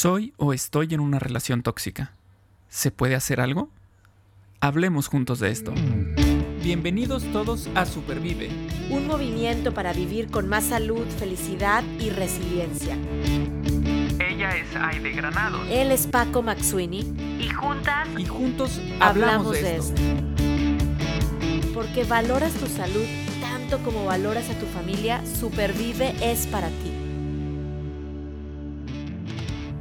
Soy o estoy en una relación tóxica. ¿Se puede hacer algo? Hablemos juntos de esto. Bienvenidos todos a Supervive. Un movimiento para vivir con más salud, felicidad y resiliencia. Ella es Aide Granados. Él es Paco Maxuini. Y juntas Y juntos hablamos, de, esto. Porque valoras tu salud tanto como valoras a tu familia, Supervive es para ti.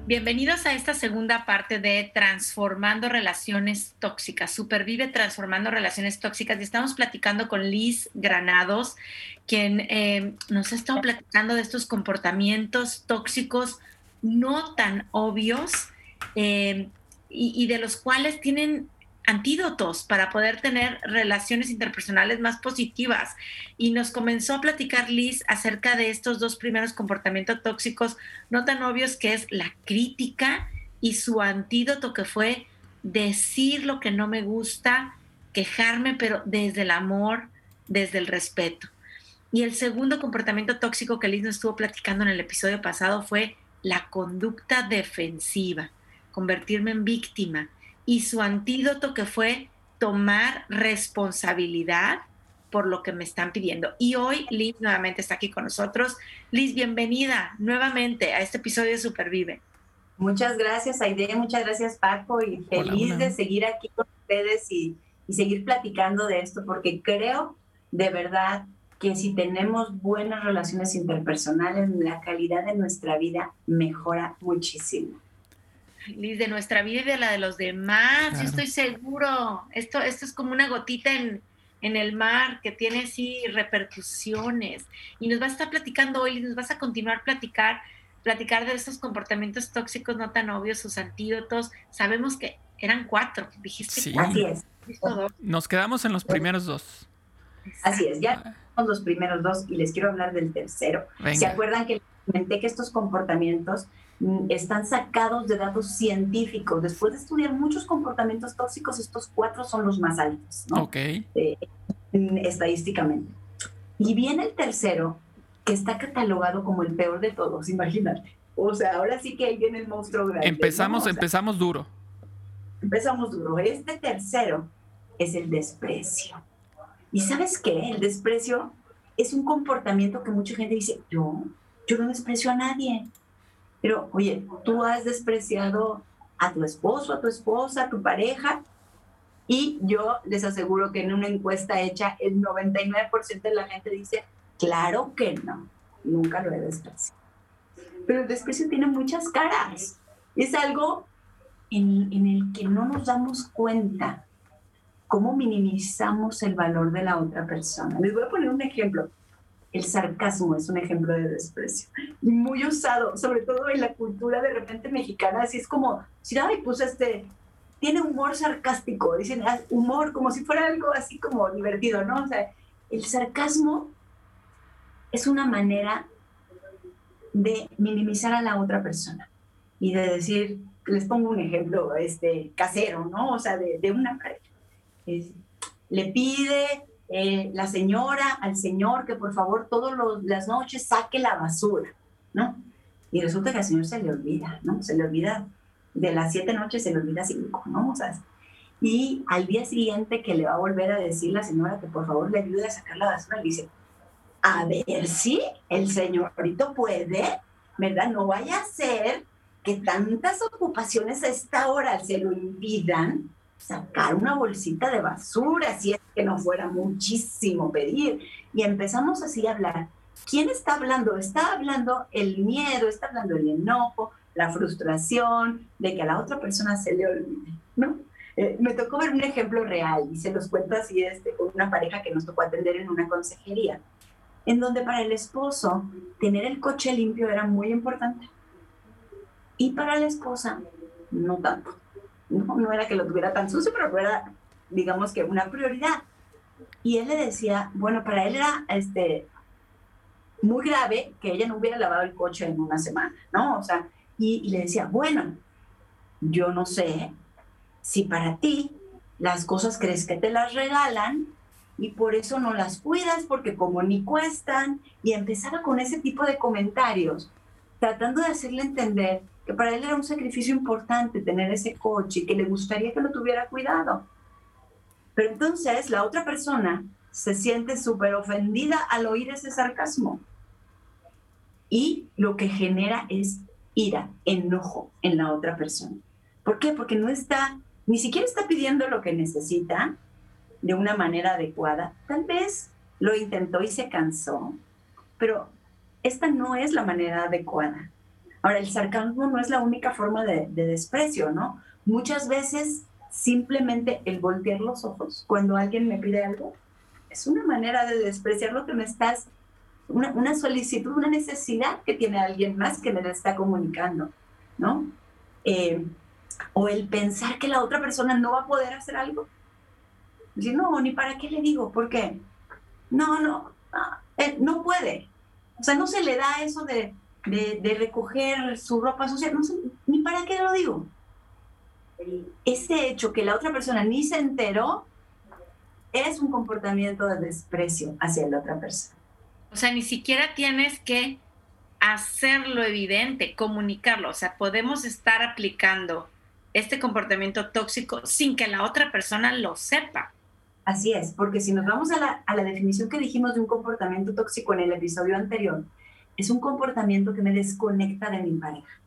Bienvenidos a esta segunda parte de Transformando Relaciones Tóxicas. Supervive Transformando Relaciones Tóxicas. Y estamos platicando con Liz Granados, quien eh, nos ha estado platicando de estos comportamientos tóxicos no tan obvios eh, y, y de los cuales tienen antídotos para poder tener relaciones interpersonales más positivas. Y nos comenzó a platicar Liz acerca de estos dos primeros comportamientos tóxicos no tan obvios que es la crítica y su antídoto que fue decir lo que no me gusta, quejarme, pero desde el amor, desde el respeto. Y el segundo comportamiento tóxico que Liz nos estuvo platicando en el episodio pasado fue la conducta defensiva, convertirme en víctima y su antídoto que fue tomar responsabilidad por lo que me están pidiendo. Y hoy Liz nuevamente está aquí con nosotros. Liz, bienvenida nuevamente a este episodio de Supervive. Muchas gracias, Aide, muchas gracias, Paco, y feliz Hola, hola. de seguir aquí con ustedes y, y seguir platicando de esto, porque creo de verdad que si tenemos buenas relaciones interpersonales, la calidad de nuestra vida mejora muchísimo. Liz, de nuestra vida y de la de los demás, Claro. yo estoy seguro. Esto, esto es como una gotita en, en el mar que tiene así repercusiones. Y nos vas a estar platicando hoy, Liz, nos vas a continuar platicar, platicar de estos comportamientos tóxicos no tan obvios, sus antídotos. Sabemos que eran cuatro, dijiste Sí. cuatro, Así es. Nos quedamos en los primeros dos. así es. Ya tenemos los primeros dos y les quiero hablar del tercero. ¿Se acuerdan que les comenté que estos comportamientos están sacados de datos científicos? Después de estudiar muchos comportamientos tóxicos, estos cuatro son los más altos, ¿no? Ok. Eh, mm, estadísticamente. Y viene el tercero, que está catalogado como el peor de todos, imagínate. O sea, ahora sí que ahí viene el monstruo grande. Empezamos, ¿no? O sea, empezamos duro. empezamos duro. Este tercero es el desprecio. ¿Y sabes qué? El desprecio es un comportamiento que mucha gente dice, yo, yo no desprecio a nadie. Pero, oye, tú has despreciado a tu esposo, a tu esposa, a tu pareja. Y yo les aseguro que en una encuesta hecha, el 99% de la gente dice, claro que no, nunca lo he despreciado. Pero el desprecio tiene muchas caras. Es algo en, en el que no nos damos cuenta cómo minimizamos el valor de la otra persona. Les voy a poner un ejemplo. El sarcasmo es un ejemplo de desprecio y muy usado, sobre todo en la cultura de repente mexicana, así es como, si ay, pues este, tiene humor sarcástico, dicen ah, humor como si fuera algo así como divertido, ¿no? O sea, el sarcasmo es una manera de minimizar a la otra persona y de decir, les pongo un ejemplo este, casero, ¿no? O sea, de, una pareja. Le pide eh, la señora al señor que por favor todas las noches saque la basura, ¿no? Y resulta que al señor se le olvida, ¿no? Se le olvida de las siete noches, se le olvida cinco, ¿no? O sea, y al día siguiente que le va a volver a decir la señora que por favor le ayude a sacar la basura, le dice, a ver si el señorito puede, ¿verdad? No vaya a ser que tantas ocupaciones a esta hora se lo impidan sacar una bolsita de basura, si es que no fuera muchísimo pedir. Y empezamos así a hablar. ¿Quién está hablando? Está hablando el miedo, está hablando el enojo, la frustración de que a la otra persona se le olvide, ¿no? Eh, me tocó ver un ejemplo real y se los cuento así este, una pareja que nos tocó atender en una consejería, en donde para el esposo tener el coche limpio era muy importante y para la esposa no tanto. No, no era que lo tuviera tan sucio, pero era, digamos que una prioridad. Y él le decía, bueno, para él era este, muy grave que ella no hubiera lavado el coche en una semana, ¿no? O sea, y, y le decía, bueno, yo no sé si para ti las cosas crees que te las regalan y por eso no las cuidas porque como ni cuestan y empezaba con ese tipo de comentarios tratando de hacerle entender que para él era un sacrificio importante tener ese coche y que le gustaría que lo tuviera cuidado. Pero entonces la otra persona se siente súper ofendida al oír ese sarcasmo. Y lo que genera es ira, enojo en la otra persona. ¿Por qué? Porque no está, ni siquiera está pidiendo lo que necesita de una manera adecuada. Tal vez lo intentó y se cansó, pero esta no es la manera adecuada. Ahora, el sarcasmo no es la única forma de, desprecio, ¿no? Muchas veces simplemente el voltear los ojos cuando alguien me pide algo es una manera de despreciar lo que me estás, una, solicitud, una necesidad que tiene alguien más que me la está comunicando, ¿no? Eh, o el pensar que la otra persona no va a poder hacer algo. Decir, no, ni para qué le digo, ¿por qué? No, no, no, eh, no puede. O sea, no se le da eso de, de, recoger su ropa sucia, no sé, ni para qué lo digo. Ese hecho que la otra persona ni se enteró es un comportamiento de desprecio hacia la otra persona. O sea, ni siquiera tienes que hacerlo evidente, comunicarlo. O sea, podemos estar aplicando este comportamiento tóxico sin que la otra persona lo sepa. Así es, porque si nos vamos a la, a la definición que dijimos de un comportamiento tóxico en el episodio anterior, es un comportamiento que me desconecta de mi pareja.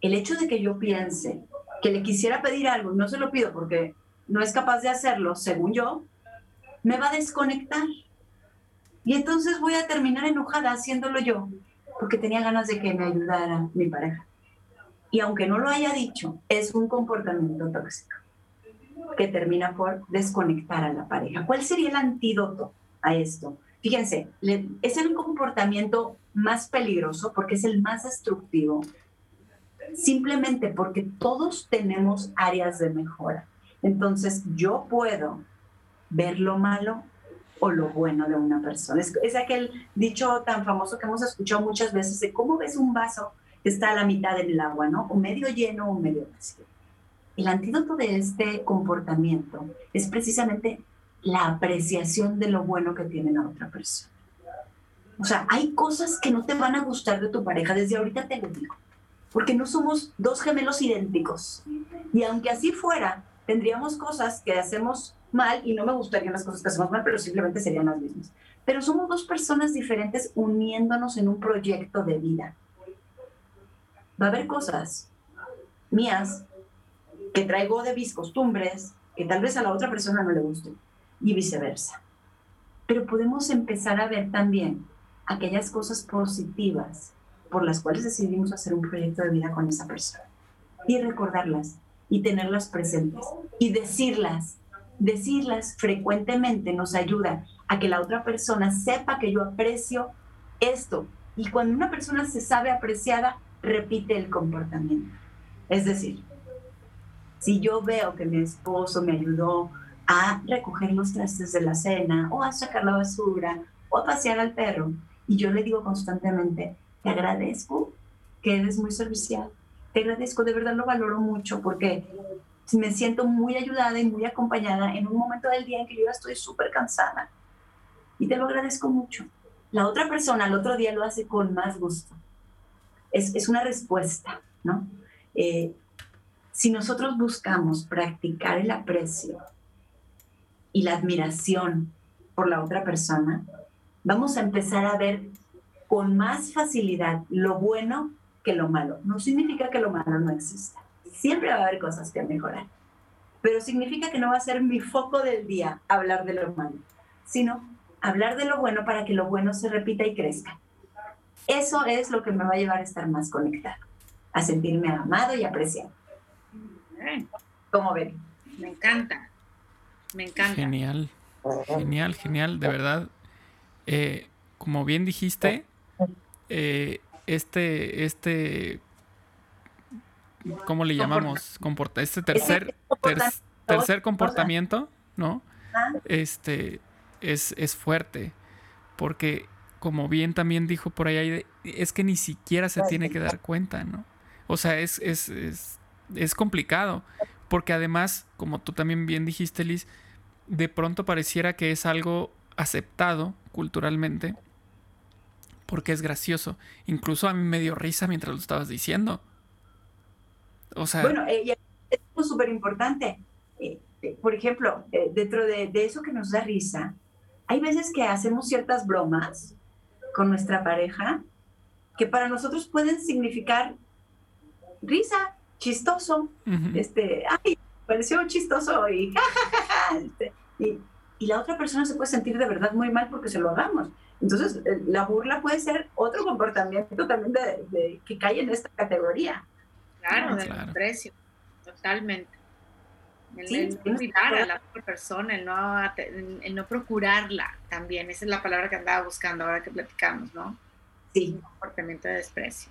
El hecho de que yo piense que le quisiera pedir algo y no se lo pido porque no es capaz de hacerlo, según yo, me va a desconectar. Y entonces voy a terminar enojada haciéndolo yo, porque tenía ganas de que me ayudara mi pareja. Y aunque no lo haya dicho, es un comportamiento tóxico que termina por desconectar a la pareja. ¿Cuál sería el antídoto a esto? Fíjense, es el comportamiento más peligroso porque es el más destructivo, simplemente porque todos tenemos áreas de mejora. Entonces yo puedo ver lo malo o lo bueno de una persona. Es, aquel dicho tan famoso que hemos escuchado muchas veces de cómo ves un vaso que está a la mitad del agua, ¿no? O medio lleno o medio vacío. El antídoto de este comportamiento es precisamente la apreciación de lo bueno que tiene la otra persona. O sea, hay cosas que no te van a gustar de tu pareja, desde ahorita te lo digo, porque no somos dos gemelos idénticos. Y aunque así fuera, tendríamos cosas que hacemos mal y no me gustarían las cosas que hacemos mal, pero simplemente serían las mismas. Pero somos dos personas diferentes uniéndonos en un proyecto de vida. Va a haber cosas mías que traigo de mis costumbres que tal vez a la otra persona no le gusten y viceversa. Pero podemos empezar a ver también aquellas cosas positivas por las cuales decidimos hacer un proyecto de vida con esa persona y recordarlas y tenerlas presentes y decirlas. Decirlas frecuentemente nos ayuda a que la otra persona sepa que yo aprecio esto. Y cuando una persona se sabe apreciada, repite el comportamiento. Es decir, si yo veo que mi esposo me ayudó a recoger los trastes de la cena o a sacar la basura o a pasear al perro. Y yo le digo constantemente, te agradezco que eres muy servicial, te agradezco, de verdad lo valoro mucho porque me siento muy ayudada y muy acompañada en un momento del día en que yo ya estoy súper cansada. Y te lo agradezco mucho. La otra persona al otro día lo hace con más gusto. Es, es una respuesta, ¿no? Eh, si nosotros buscamos practicar el aprecio y la admiración por la otra persona, vamos a empezar a ver con más facilidad lo bueno que lo malo. No significa que lo malo no exista. Siempre va a haber cosas que mejorar. Pero significa que no va a ser mi foco del día hablar de lo malo, sino hablar de lo bueno para que lo bueno se repita y crezca. Eso es lo que me va a llevar a estar más conectado, a sentirme amado y apreciado. ¿Cómo ven? Me encanta. Me encanta. Genial, genial, genial, de verdad. Eh, como bien dijiste, eh, este, este, ¿cómo le llamamos? Comporta este tercer, tercer comportamiento, ¿no? Este es, es fuerte, porque como bien también dijo por ahí, es que ni siquiera se tiene que dar cuenta, ¿no? O sea, es, es, es, es complicado, porque además, como tú también bien dijiste, Liz, de pronto pareciera que es algo aceptado culturalmente porque es gracioso. Incluso a mí me dio risa mientras lo estabas diciendo. O sea... Bueno, eh, es súper importante. Eh, eh, por ejemplo, dentro de, de eso que nos da risa, hay veces que hacemos ciertas bromas con nuestra pareja que para nosotros pueden significar risa, chistoso, este, ay, pareció chistoso y ja, este, y, y, la otra persona se puede sentir de verdad muy mal porque se lo hagamos. Entonces, eh, la burla puede ser otro comportamiento también de, que cae en esta categoría. Claro, del desprecio, totalmente. El, no cuidar a la otra persona, el no, el no procurarla también, esa es la palabra que andaba buscando ahora que platicamos, ¿no? Sí. Un comportamiento de desprecio.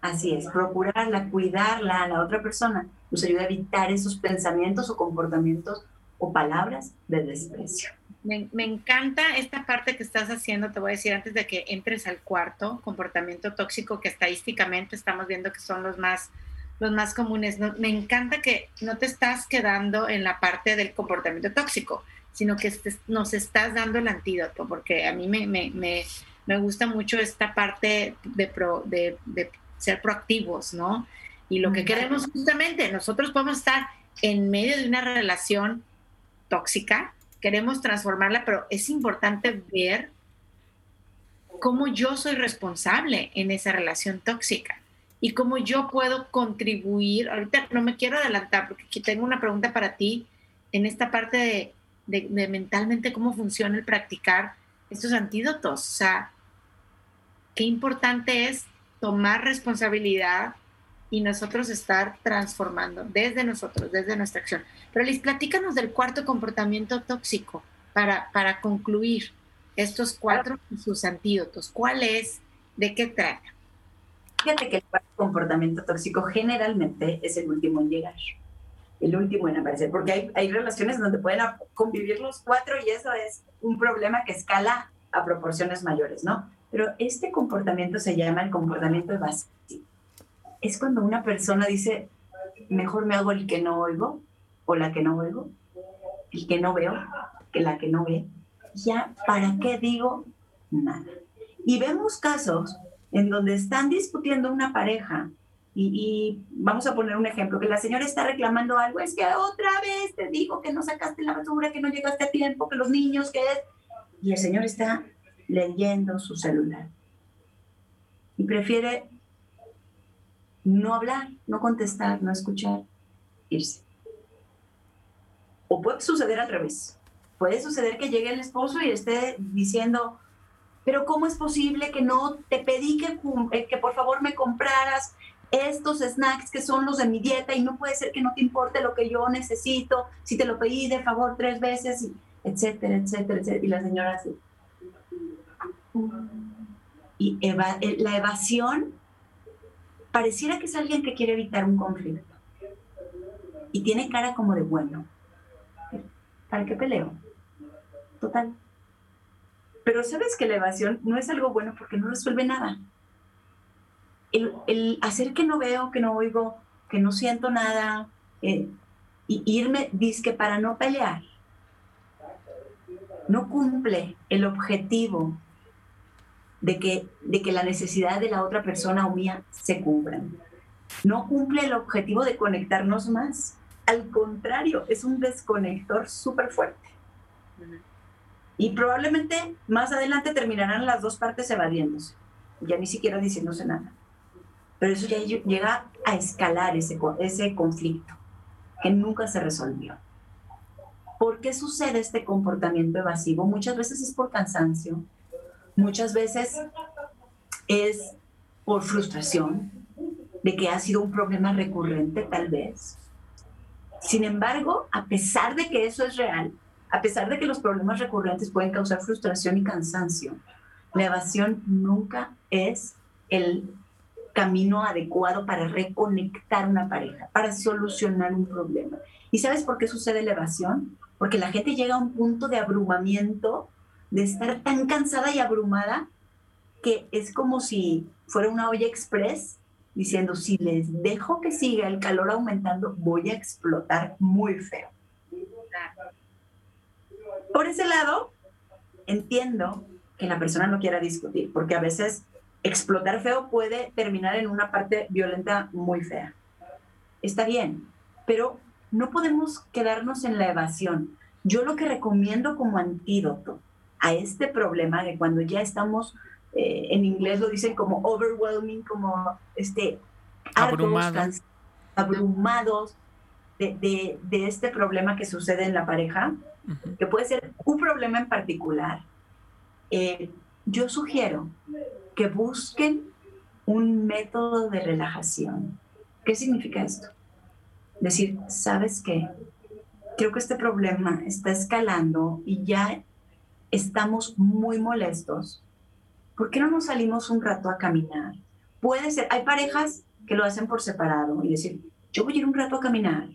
Así es, procurarla, cuidarla a la otra persona nos ayuda a evitar esos pensamientos o comportamientos o palabras de desprecio. Me, me, encanta esta parte que estás haciendo, te voy a decir, antes de que entres al cuarto, comportamiento tóxico, que estadísticamente estamos viendo que son los más, los más comunes. me encanta que no te estás quedando en la parte del comportamiento tóxico, sino que nos estás dando el antídoto, porque a mí me, me, me, me gusta mucho esta parte de, pro, de, de ser proactivos, ¿no? Y lo que queremos justamente, nosotros podemos estar en medio de una relación tóxica, queremos transformarla, pero es importante ver cómo yo soy responsable en esa relación tóxica y cómo yo puedo contribuir. Ahorita no me quiero adelantar porque aquí tengo una pregunta para ti en esta parte de, de mentalmente cómo funciona el practicar estos antídotos. O sea, qué importante es tomar responsabilidad y nosotros estar transformando desde nosotros, desde nuestra acción. Pero Liz, platícanos del cuarto comportamiento tóxico para, para concluir estos cuatro y sus antídotos. ¿Cuál es? ¿De qué trata? Fíjate que el cuarto comportamiento tóxico generalmente es el último en llegar, el último en aparecer, porque hay, hay relaciones donde pueden convivir los cuatro y eso es un problema que escala a proporciones mayores, ¿no? Pero este comportamiento se llama el comportamiento evasivo. Es cuando una persona dice, mejor me hago el que no oigo o la que no oigo, el que no veo, que la que no ve. Ya, ¿para qué digo nada? Y vemos casos en donde están discutiendo una pareja y, vamos a poner un ejemplo, que la señora está reclamando algo, es que otra vez te digo que no sacaste la basura, que no llegaste a tiempo, que los niños, que. Y el señor está leyendo su celular. Y prefiere no hablar, no contestar, no escuchar, irse. O puede suceder al revés. Puede suceder que llegue el esposo y esté diciendo, pero ¿cómo es posible que no te pedí que, eh, que por favor me compraras estos snacks que son los de mi dieta y no puede ser que no te importe lo que yo necesito, si te lo pedí de favor tres veces, etcétera, etcétera, etcétera. Y la señora así, y la evasión pareciera que es alguien que quiere evitar un conflicto. Y tiene cara como de bueno. ¿Para qué peleo? Total. Pero sabes que la evasión no es algo bueno porque no resuelve nada. El, hacer que no veo, que no oigo, que no siento nada, eh, y irme, que para no pelear, no cumple el objetivo de que, de que la necesidad de la otra persona o mía se cumplan. No cumple el objetivo de conectarnos más. Al contrario, es un desconector súper fuerte. Y probablemente más adelante terminarán las dos partes evadiéndose, ya ni siquiera diciéndose nada. Pero eso ya llega a escalar ese, ese conflicto que nunca se resolvió. ¿Por qué sucede este comportamiento evasivo? Muchas veces es por cansancio, Muchas veces es por frustración de que ha sido un problema recurrente tal vez. Sin embargo, a pesar de que eso es real, a pesar de que los problemas recurrentes pueden causar frustración y cansancio, la evasión nunca es el camino adecuado para reconectar una pareja, para solucionar un problema. ¿Y sabes por qué sucede la evasión? Porque la gente llega a un punto de abrumamiento de estar tan cansada y abrumada que es como si fuera una olla express diciendo, si les dejo que siga el calor aumentando, voy a explotar muy feo. Por ese lado, entiendo que la persona no quiera discutir, porque a veces explotar feo puede terminar en una parte violenta muy fea. está bien, pero no podemos quedarnos en la evasión. Yo lo que recomiendo como antídoto a este problema de cuando ya estamos, eh, en inglés lo dicen como overwhelming, como este, abrumados, abrumados de, este problema que sucede en la pareja, que puede ser un problema en particular. Eh, yo sugiero que busquen un método de relajación. ¿Qué significa esto? Decir, ¿sabes qué? Creo que este problema está escalando y ya estamos muy molestos. ¿Por qué no nos salimos un rato a caminar? Puede ser, hay parejas que lo hacen por separado y decir, yo voy a ir un rato a caminar,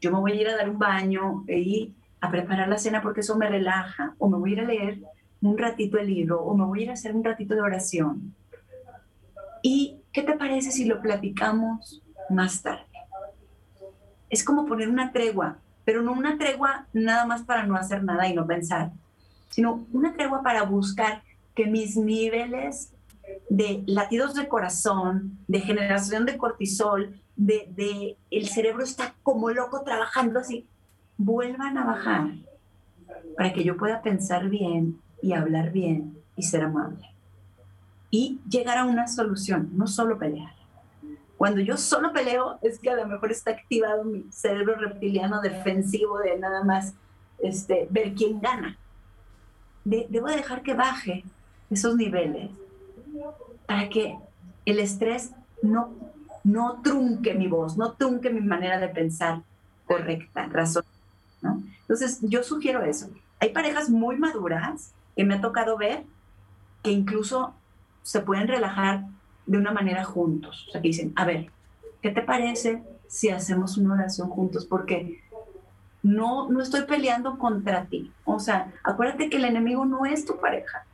yo me voy a ir a dar un baño y a preparar la cena porque eso me relaja, o me voy a ir a leer un ratito el libro, o me voy a ir a hacer un ratito de oración. ¿Y qué te parece si lo platicamos más tarde? Es como poner una tregua, pero no una tregua nada más para no hacer nada y no pensar, sino una tregua para buscar que mis niveles de latidos de corazón, de generación de cortisol, de, el cerebro está como loco trabajando así, vuelvan a bajar para que yo pueda pensar bien y hablar bien y ser amable. Y llegar a una solución, no solo pelear. Cuando yo solo peleo es que a lo mejor está activado mi cerebro reptiliano defensivo de nada más este, ver quién gana. Debo dejar que baje esos niveles para que el estrés no no trunque mi voz, no trunque mi manera de pensar correcta, razón. ¿no? Entonces, yo sugiero eso. Hay parejas muy maduras que me ha tocado ver que incluso se pueden relajar de una manera juntos. O sea, que dicen, a ver, ¿qué te parece si hacemos una oración juntos? Porque no, no estoy peleando contra ti. O sea, acuérdate que el enemigo no es tu pareja.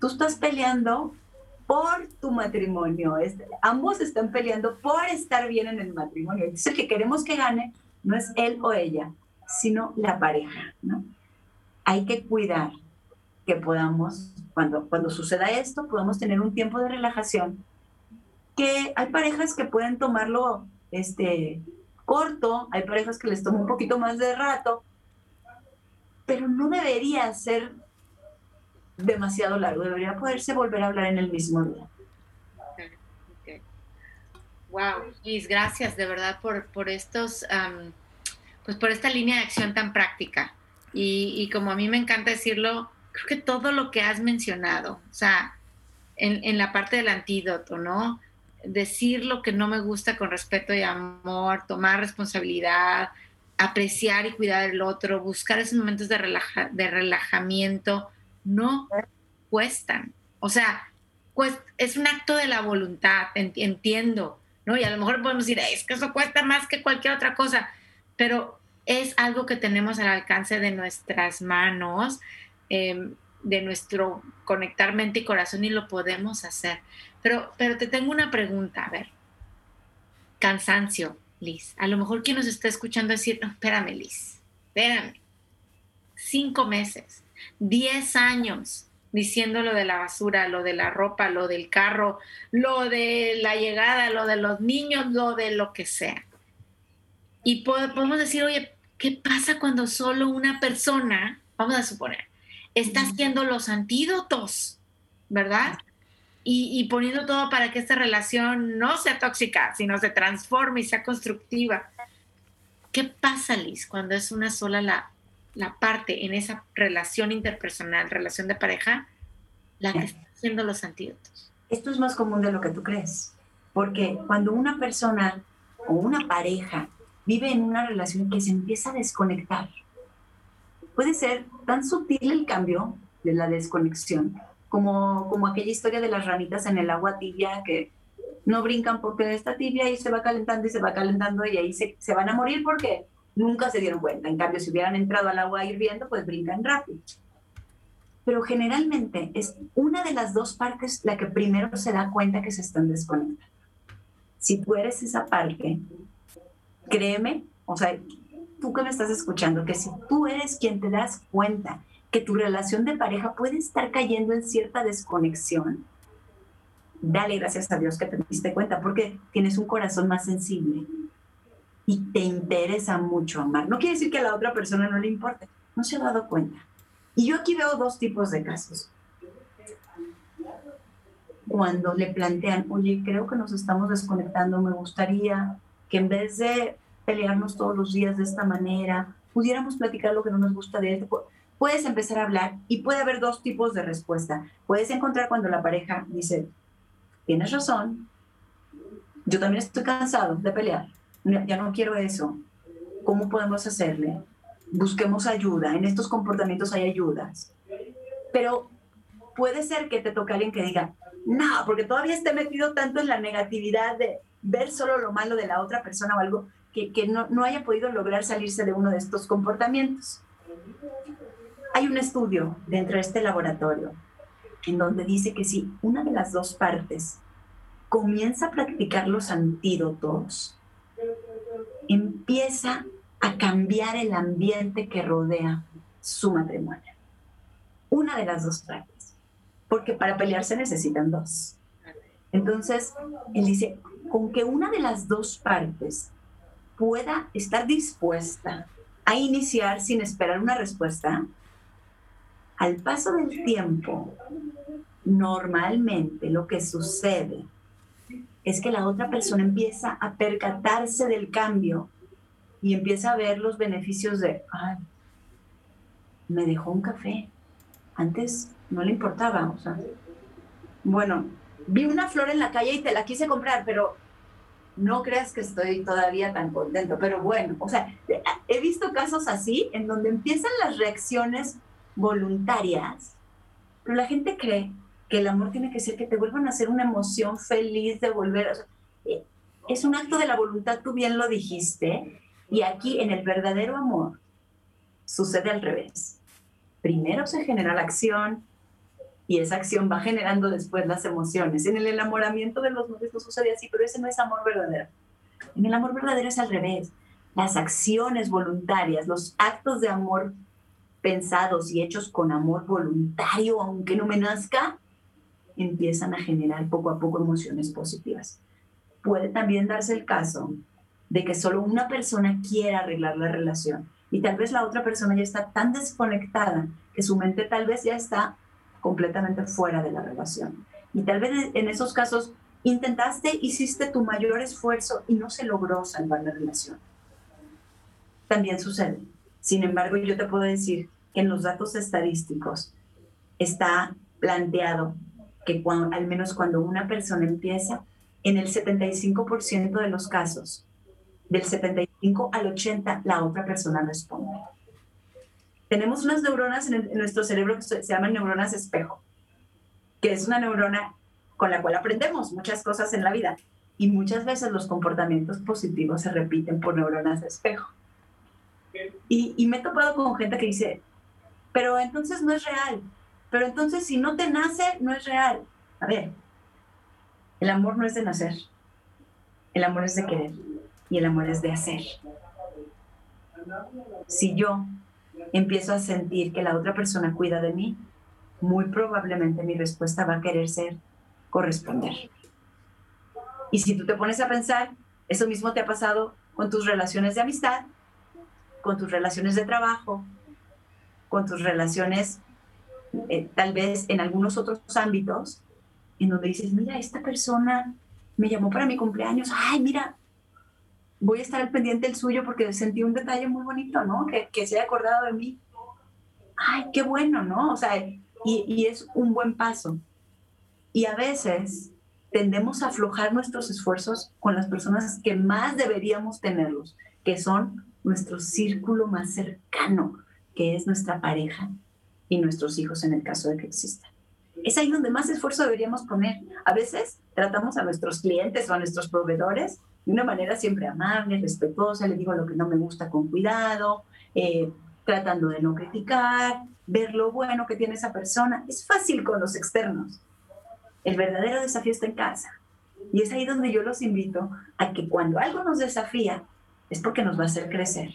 Tú estás peleando por tu matrimonio. ambos están peleando por estar bien en el matrimonio. Entonces, que queremos que gane no es él o ella, sino la pareja. ¿no? Hay que cuidar que podamos, cuando, cuando suceda esto, podamos tener un tiempo de relajación. Que hay parejas que pueden tomarlo este, corto, hay parejas que les toma un poquito más de rato, pero no debería ser demasiado largo, debería poderse volver a hablar en el mismo día. Wow, Liz, gracias de verdad por, por estos, pues por esta línea de acción tan práctica. Y, y, como a mí me encanta decirlo, creo que todo lo que has mencionado, o sea, en, en, la parte del antídoto, ¿no? Decir lo que no me gusta con respeto y amor, tomar responsabilidad, apreciar y cuidar el otro, buscar esos momentos de, relaja, de relajamiento, no cuestan. O sea, es un acto de la voluntad, entiendo, ¿no? Y a lo mejor podemos decir, es que eso cuesta más que cualquier otra cosa, pero es algo que tenemos al alcance de nuestras manos, em, de nuestro conectar mente y corazón y lo podemos hacer. Pero, pero te tengo una pregunta, a ver. Cansancio, Liz. A lo mejor quien nos está escuchando decir, no, espérame, Liz, espérame. Cinco meses 10 años diciendo lo de la basura, lo de la ropa, lo del carro, lo de la llegada, lo de los niños, lo de lo que sea. Y podemos decir, oye, ¿qué pasa cuando solo una persona, vamos a suponer, está haciendo los antídotos, ¿verdad? Y, y, poniendo todo para que esta relación no sea tóxica, sino se transforme y sea constructiva. ¿Qué pasa, Liz, cuando es una sola la, la parte en esa relación interpersonal, relación de pareja, la que está haciendo los antídotos. Esto es más común de lo que tú crees, porque cuando una persona o una pareja vive en una relación que se empieza a desconectar, puede ser tan sutil el cambio de la desconexión, como, como aquella historia de las ranitas en el agua tibia que no brincan porque está tibia y se va calentando y se va calentando y ahí se, se van a morir porque nunca se dieron cuenta. En cambio, si hubieran entrado al agua hirviendo, pues brincan rápido. Pero generalmente es una de las dos partes la que primero se da cuenta que se están desconectando. Si tú eres esa parte, créeme, o sea, tú que me estás escuchando, que si tú eres quien te das cuenta que tu relación de pareja puede estar cayendo en cierta desconexión, dale gracias a Dios que te diste cuenta, porque tienes un corazón más sensible y te interesa mucho amar. No quiere decir que a la otra persona no le importe, no se ha dado cuenta. Y yo aquí veo dos tipos de casos. Cuando le plantean, oye, creo que nos estamos desconectando, me gustaría que en vez de pelearnos todos los días de esta manera, pudiéramos platicar lo que no nos gusta de él. Puedes empezar a hablar y puede haber dos tipos de respuesta. Puedes encontrar cuando la pareja dice, tienes razón, yo también estoy cansado de pelear, ya no quiero eso. ¿Cómo podemos hacerle? Busquemos ayuda, en estos comportamientos hay ayudas. Pero puede ser que te toque alguien que diga, no, porque todavía esté metido tanto en la negatividad de ver solo lo malo de la otra persona o algo, que, no haya podido lograr salirse de uno de estos comportamientos. Hay un estudio dentro de este laboratorio en donde dice que si una de las dos partes comienza a practicar los antídotos, empieza a cambiar el ambiente que rodea su matrimonio. Una de las dos partes. Porque para pelear se necesitan dos. Entonces, él dice, con que una de las dos partes pueda estar dispuesta a iniciar sin esperar una respuesta, al paso del tiempo, normalmente lo que sucede es que la otra persona empieza a percatarse del cambio y empieza a ver los beneficios de, me dejó un café. Antes no le importaba, o sea, bueno, vi una flor en la calle y te la quise comprar, pero no creas que estoy todavía tan contento. Pero bueno, o sea, he visto casos así en donde empiezan las reacciones voluntarias, pero la gente cree que el amor tiene que ser que te vuelvan a hacer una emoción feliz de volver. Eh, es un acto de la voluntad, tú bien lo dijiste, y aquí en el verdadero amor sucede al revés. Primero se genera la acción y esa acción va generando después las emociones. En el enamoramiento de los novios no sucede así, pero ese no es amor verdadero. En el amor verdadero es al revés. Las acciones voluntarias, los actos de amor pensados y hechos con amor voluntario, aunque no me nazca, empiezan a generar poco a poco emociones positivas. Puede también darse el caso de que solo una persona quiera arreglar la relación y tal vez la otra persona ya está tan desconectada que su mente tal vez ya está completamente fuera de la relación. Y tal vez en esos casos intentaste, hiciste tu mayor esfuerzo y no se logró salvar la relación. También sucede. Sin embargo, yo te puedo decir en los datos estadísticos está planteado que al menos cuando una persona empieza, en el 75% de los casos, del 75 al 80, la otra persona responde. Tenemos unas neuronas en, nuestro cerebro que se llaman neuronas espejo, que es una neurona con la cual aprendemos muchas cosas en la vida. Y muchas veces los comportamientos positivos se repiten por neuronas espejo. Y me he topado con gente que dice, pero entonces no es real, pero entonces, si no te nace, no es real. A ver, el amor no es de nacer. El amor es de querer. Y el amor es de hacer. Si yo empiezo a sentir que la otra persona cuida de mí, muy probablemente mi respuesta va a querer ser corresponder. Y si tú te pones a pensar, eso mismo te ha pasado con tus relaciones de amistad, con tus relaciones de trabajo, con tus relaciones eh, tal vez en algunos otros ámbitos, en donde dices, mira, esta persona me llamó para mi cumpleaños, ay, mira, voy a estar pendiente del suyo porque sentí un detalle muy bonito, ¿no? Que, se haya acordado de mí. Ay, qué bueno, ¿no? O sea, y es un buen paso. Y a veces tendemos a aflojar nuestros esfuerzos con las personas que más deberíamos tenerlos, que son nuestro círculo más cercano, que es nuestra pareja, y nuestros hijos en el caso de que existan. Es ahí donde más esfuerzo deberíamos poner. A veces tratamos a nuestros clientes o a nuestros proveedores de una manera siempre amable, respetuosa, le digo lo que no me gusta con cuidado, eh, tratando de no criticar, ver lo bueno que tiene esa persona. Es fácil con los externos. El verdadero desafío está en casa. Y es ahí donde yo los invito a que cuando algo nos desafía, es porque nos va a hacer crecer.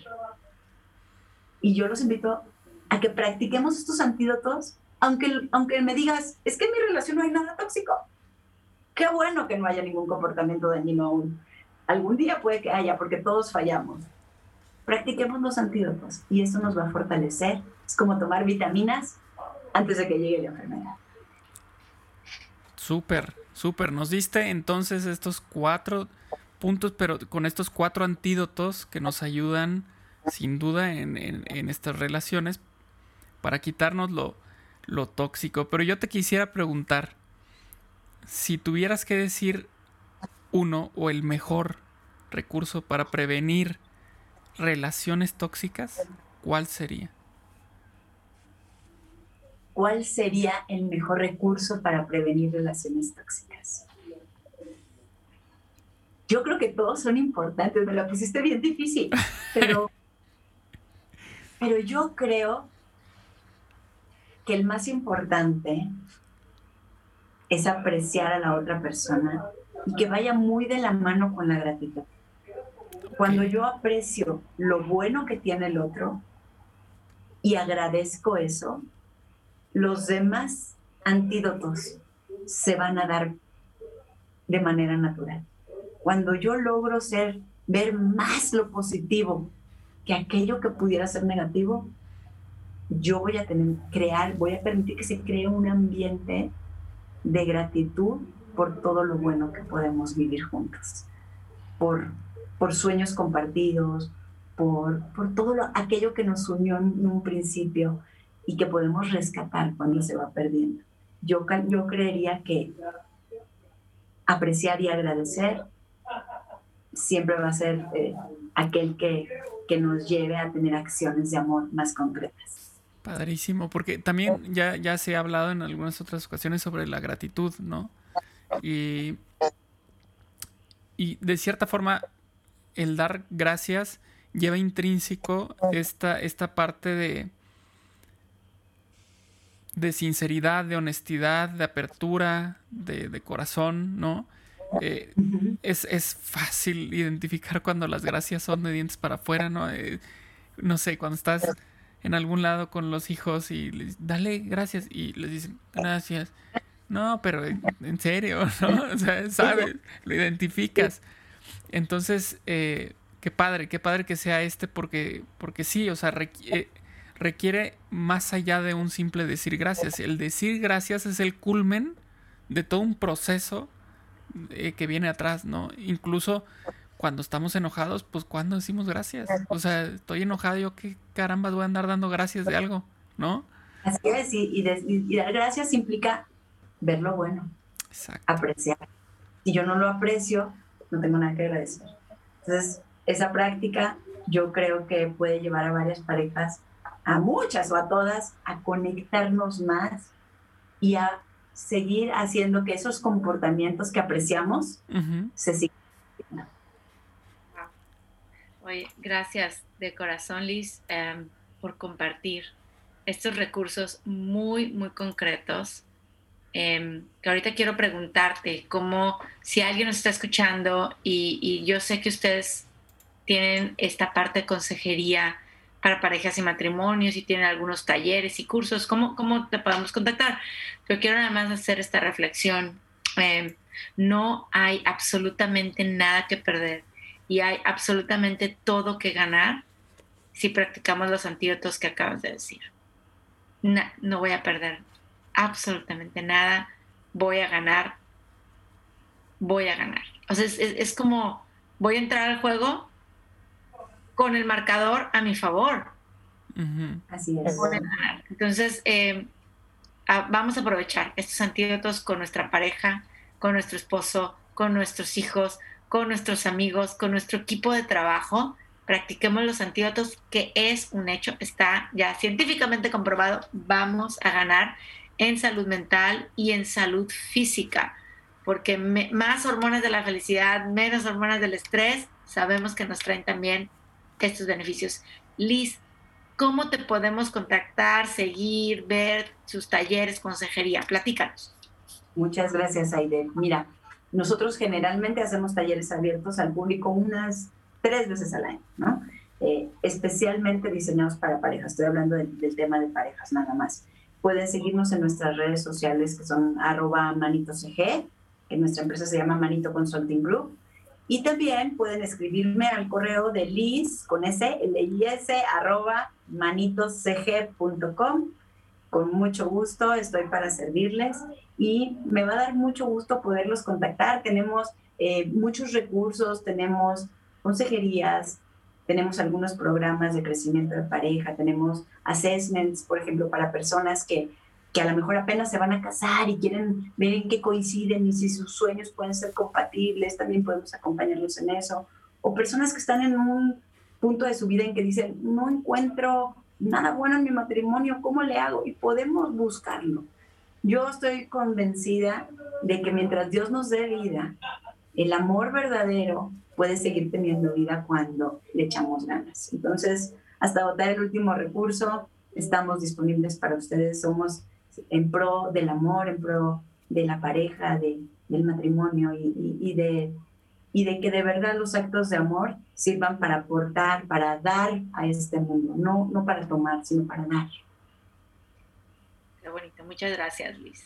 Y yo los invito a que practiquemos estos antídotos, aunque, aunque me digas, es que en mi relación no hay nada tóxico. Qué bueno que no haya ningún comportamiento dañino aún. algún día puede que haya, porque todos fallamos. Practiquemos los antídotos y eso nos va a fortalecer. Es como tomar vitaminas antes de que llegue la enfermedad. Súper, súper. Nos diste entonces estos cuatro puntos, pero con estos cuatro antídotos que nos ayudan sin duda en, estas relaciones para quitarnos lo, lo tóxico. Pero yo te quisiera preguntar, si tuvieras que decir uno o el mejor recurso para prevenir relaciones tóxicas, ¿cuál sería? ¿Cuál sería el mejor recurso para prevenir relaciones tóxicas? Yo creo que todos son importantes, me lo pusiste bien difícil, pero, pero yo creo que el más importante es apreciar a la otra persona y que vaya muy de la mano con la gratitud. Cuando yo aprecio lo bueno que tiene el otro y agradezco eso, los demás antídotos se van a dar de manera natural. Cuando yo logro ser, ver más lo positivo que aquello que pudiera ser negativo, yo voy a tener, crear, voy a permitir que se cree un ambiente de gratitud por todo lo bueno que podemos vivir juntos, por, por sueños compartidos, por, por todo lo, aquello que nos unió en un principio y que podemos rescatar cuando se va perdiendo. Yo, yo creería que apreciar y agradecer siempre va a ser eh, aquel que, que nos lleve a tener acciones de amor más concretas. Padrísimo, porque también ya, ya se ha hablado en algunas otras ocasiones sobre la gratitud, ¿no? Y, de cierta forma, el dar gracias lleva intrínseco esta, esta parte de, de sinceridad, de honestidad, de apertura, de, corazón, ¿no? Eh, es, fácil identificar cuando las gracias son de dientes para afuera, ¿no? Eh, no sé, cuando estás en algún lado con los hijos y les dale gracias y les dicen gracias no, pero en serio, ¿no? O sea, sabes, lo identificas. Entonces, eh, qué padre, qué padre que sea este porque, porque sí, o sea, requiere, más allá de un simple decir gracias. El decir gracias es el culmen de todo un proceso eh, que viene atrás, ¿no? Incluso cuando estamos enojados, pues cuando decimos gracias. O sea, estoy enojado, yo qué caramba voy a andar dando gracias de algo, ¿no? Así es, y, y dar gracias implica ver lo bueno, apreciar. Si yo no lo aprecio, no tengo nada que agradecer. Entonces, esa práctica yo creo que puede llevar a varias parejas, a muchas o a todas, a conectarnos más y a seguir haciendo que esos comportamientos que apreciamos se sigan. Oye, gracias de corazón, Liz, em, por compartir estos recursos muy, muy concretos. Em, que ahorita quiero preguntarte, como si alguien nos está escuchando y, yo sé que ustedes tienen esta parte de consejería para parejas y matrimonios y tienen algunos talleres y cursos, ¿cómo, cómo te podemos contactar? Pero quiero nada más hacer esta reflexión. Em, no hay absolutamente nada que perder y hay absolutamente todo que ganar si practicamos los antídotos que acabas de decir. no voy a perder absolutamente nada, voy a ganar, voy a ganar. O sea, es, como, voy a entrar al juego con el marcador a mi favor. Así es. Entonces, eh, vamos a aprovechar estos antídotos con nuestra pareja, con nuestro esposo, con nuestros hijos, con nuestros amigos, con nuestro equipo de trabajo. Practiquemos los antídotos, que es un hecho, está ya científicamente comprobado. Vamos a ganar en salud mental y en salud física, porque más hormonas de la felicidad, menos hormonas del estrés, sabemos que nos traen también estos beneficios. Liz, ¿cómo te podemos contactar, seguir, ver sus talleres, consejería? Platícanos. Muchas gracias, Aide. Mira, nosotros generalmente hacemos talleres abiertos al público unas tres veces al año, ¿no? Eh, especialmente diseñados para parejas. Estoy hablando del tema de parejas nada más. Pueden seguirnos en nuestras redes sociales que son arroba manitocg, que nuestra empresa se llama Manito Consulting Group, Y también pueden escribirme al correo de Liz con S, L -I -S, arroba manitoscg.com. Con mucho gusto estoy para servirles y me va a dar mucho gusto poderlos contactar. Tenemos eh, muchos recursos, tenemos consejerías, tenemos algunos programas de crecimiento de pareja, tenemos assessments, por ejemplo, para personas que, que a lo mejor apenas se van a casar y quieren ver en qué coinciden y si sus sueños pueden ser compatibles, también podemos acompañarlos en eso. O personas que están en un punto de su vida en que dicen, no encuentro nada bueno en mi matrimonio, ¿cómo le hago? Y podemos buscarlo. Yo estoy convencida de que mientras Dios nos dé vida, el amor verdadero puede seguir teniendo vida cuando le echamos ganas. Entonces, hasta votar el último recurso, estamos disponibles para ustedes. Somos en pro del amor, en pro de la pareja, de, del matrimonio y, y, de, y de que de verdad los actos de amor sirvan para aportar, para dar a este mundo, no, no para tomar, sino para dar. Qué bonito, muchas gracias, Luis.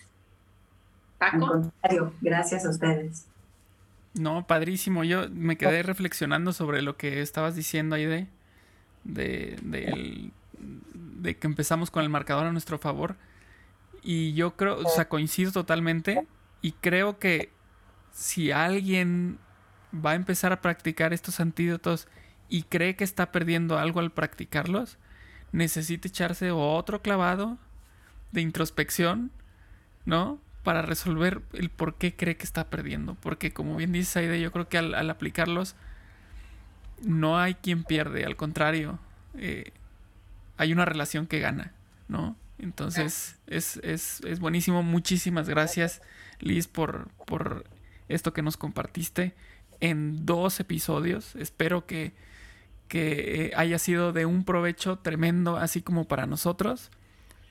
Paco. Al contrario, gracias a ustedes. No, padrísimo. Yo me quedé reflexionando sobre lo que estabas diciendo ahí de, de, de, de, que empezamos con el marcador a nuestro favor. Y yo creo, o sea, coincido totalmente. Y creo que si alguien va a empezar a practicar estos antídotos y cree que está perdiendo algo al practicarlos, necesita echarse otro clavado de introspección, ¿no? para resolver el por qué cree que está perdiendo. Porque como bien dice Aide, yo creo que al, aplicarlos no hay quien pierde, al contrario, eh, hay una relación que gana, ¿no? Entonces es, es, es, buenísimo. Muchísimas gracias, Liz, por, por esto que nos compartiste en dos episodios. Espero que, que eh, haya sido de un provecho tremendo, así como para nosotros,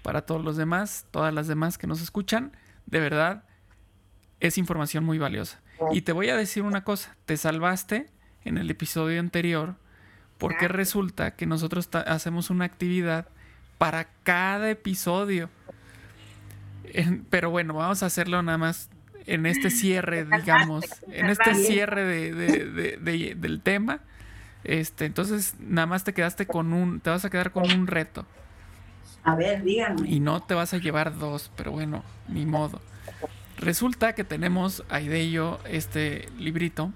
para todos los demás, todas las demás que nos escuchan de verdad, es información muy valiosa. Y te voy a decir una cosa, te salvaste en el episodio anterior porque resulta que nosotros hacemos una actividad para cada episodio. pero bueno, vamos a hacerlo nada más en este cierre, digamos, en este cierre de, del tema. Este, entonces, nada más te quedaste con un, te vas a quedar con un reto. A ver, díganme. Y no te vas a llevar dos, pero bueno, ni modo. Resulta que tenemos ahí de yo este librito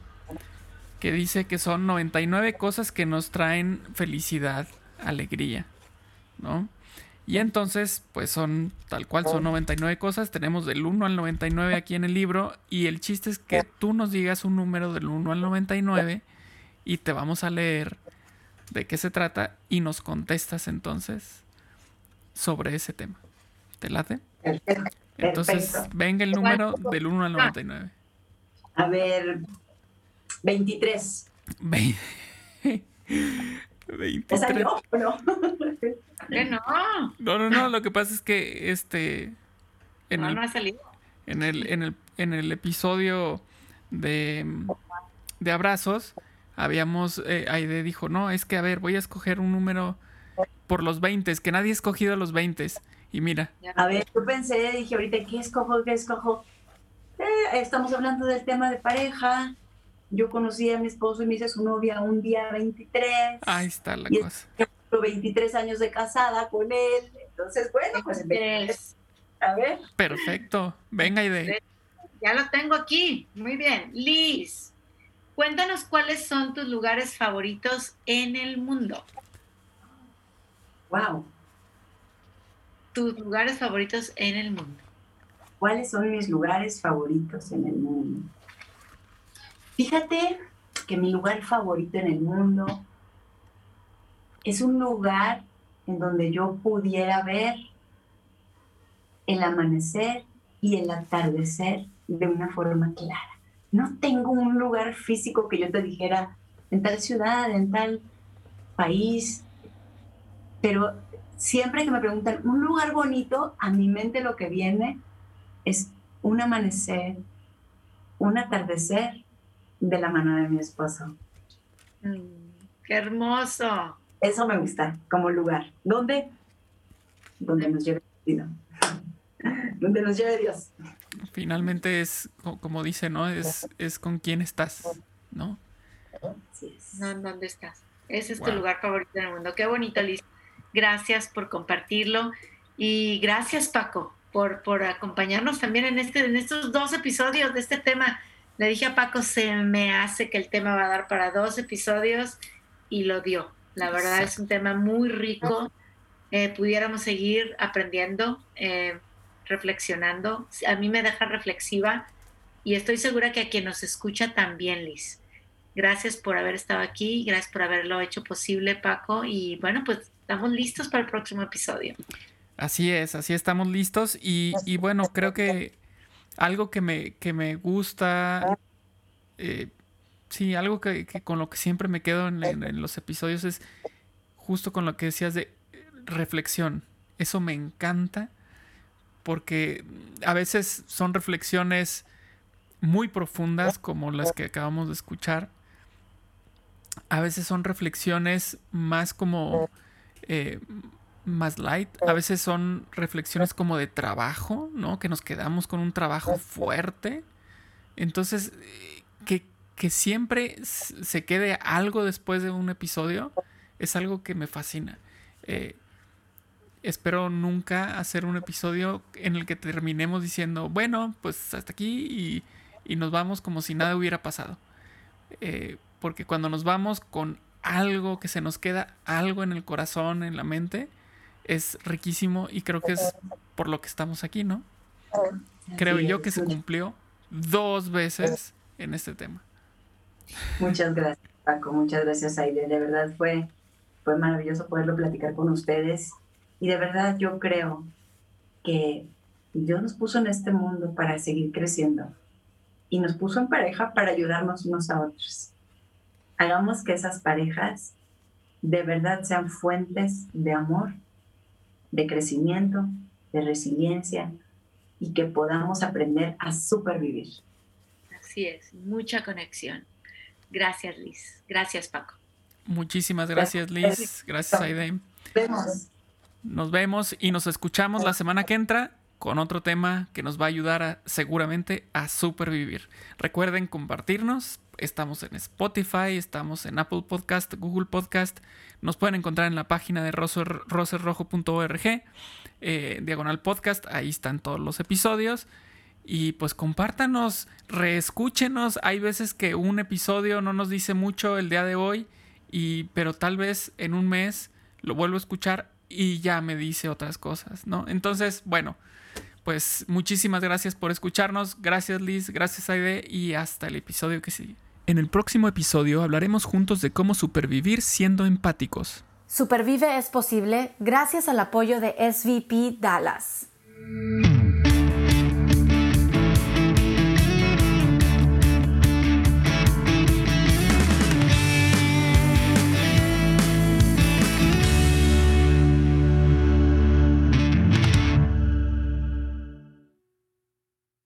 que dice que son 99 cosas que nos traen felicidad, alegría, ¿no? Y entonces, pues son tal cual, son 99 cosas. Tenemos del 1 al 99 aquí en el libro. Y el chiste es que tú nos digas un número del 1 al 99 y te vamos a leer de qué se trata y nos contestas entonces sobre ese tema. ¿Te late? Entonces, venga el número del 1 al 99. A ver, 23. 23. no? no? No, no, no, lo que pasa es que este en no, el, no ha salido. En el, en el, en el episodio de, de abrazos, habíamos, eh, Aide dijo, no, es que a ver, voy a escoger un número por los 20, que nadie ha escogido los 20. Y mira. A ver, yo pensé, dije ahorita, ¿qué escojo? ¿Qué escojo? Eh, estamos hablando del tema de pareja. Yo conocí a mi esposo y me hice su novia un día 23. Ahí está la y cosa. 23 años de casada con él. Entonces, bueno, pues 23. A ver. Perfecto. Venga, Ide. Ya lo tengo aquí. Muy bien. Liz, cuéntanos cuáles son tus lugares favoritos en el mundo. Wow. Tus lugares favoritos en el mundo. ¿Cuáles son mis lugares favoritos en el mundo? Fíjate que mi lugar favorito en el mundo es un lugar en donde yo pudiera ver el amanecer y el atardecer de una forma clara. No tengo un lugar físico que yo te dijera en tal ciudad, en tal país, pero siempre que me preguntan un lugar bonito, a mi mente lo que viene es un amanecer, un atardecer de la mano de mi esposo. Mm, ¡Qué hermoso! Eso me gusta como lugar. ¿Dónde? Donde nos lleve Dios. Donde nos lleve Dios. Finalmente es, como dice, ¿no? Es, es con quién estás, ¿no? No, ¿en dónde estás? Ese es tu lugar favorito en el mundo. Qué bonito, Liz. Gracias por compartirlo y gracias, Paco, por, por acompañarnos también en, este, en estos dos episodios de este tema. Le dije a Paco, se me hace que el tema va a dar para dos episodios y lo dio. La verdad es un tema muy rico. Eh, pudiéramos seguir aprendiendo, eh, reflexionando. A mí me deja reflexiva y estoy segura que a quien nos escucha también, Liz. Gracias por haber estado aquí, gracias por haberlo hecho posible, Paco. Y bueno, pues estamos listos para el próximo episodio. Así es, así estamos listos. Y, y bueno, creo que algo que me, que me gusta, eh, sí, algo que, con lo que siempre me quedo en, los episodios es justo con lo que decías de reflexión. Eso me encanta porque a veces son reflexiones muy profundas como las que acabamos de escuchar a veces son reflexiones más como eh, más light, a veces son reflexiones como de trabajo, ¿no? Que nos quedamos con un trabajo fuerte. Entonces, que, que siempre se quede algo después de un episodio es algo que me fascina. Eh, espero nunca hacer un episodio en el que terminemos diciendo, bueno, pues hasta aquí y, y nos vamos como si nada hubiera pasado. Eh, porque cuando nos vamos con algo que se nos queda, algo en el corazón, en la mente, es riquísimo y creo que es por lo que estamos aquí, ¿no? Creo yo que se cumplió dos veces en este tema. Muchas gracias, Paco. Muchas gracias, Aide. De verdad fue, fue maravilloso poderlo platicar con ustedes. Y de verdad yo creo que Dios nos puso en este mundo para seguir creciendo. Y nos puso en pareja para ayudarnos unos a otros hagamos que esas parejas de verdad sean fuentes de amor, de crecimiento, de resiliencia y que podamos aprender a supervivir. Así es, mucha conexión. Gracias Liz, gracias Paco. Muchísimas gracias Liz, gracias Aide. Nos vemos. Nos vemos y nos escuchamos la semana que entra con otro tema que nos va a ayudar seguramente a supervivir. Recuerden compartirnos, estamos en Spotify, estamos en Apple Podcast, Google Podcast, nos pueden encontrar en la página de roserrojo.org, eh, diagonal podcast, ahí están todos los episodios. Y pues compártanos, reescúchenos. Hay veces que un episodio no nos dice mucho el día de hoy, y, pero tal vez en un mes lo vuelvo a escuchar y ya me dice otras cosas, ¿no? Entonces, bueno, pues muchísimas gracias por escucharnos. Gracias Liz, gracias Aide y hasta el episodio que sigue. En el próximo episodio hablaremos juntos de cómo supervivir siendo empáticos. Supervive es posible gracias al apoyo de SVP Dallas.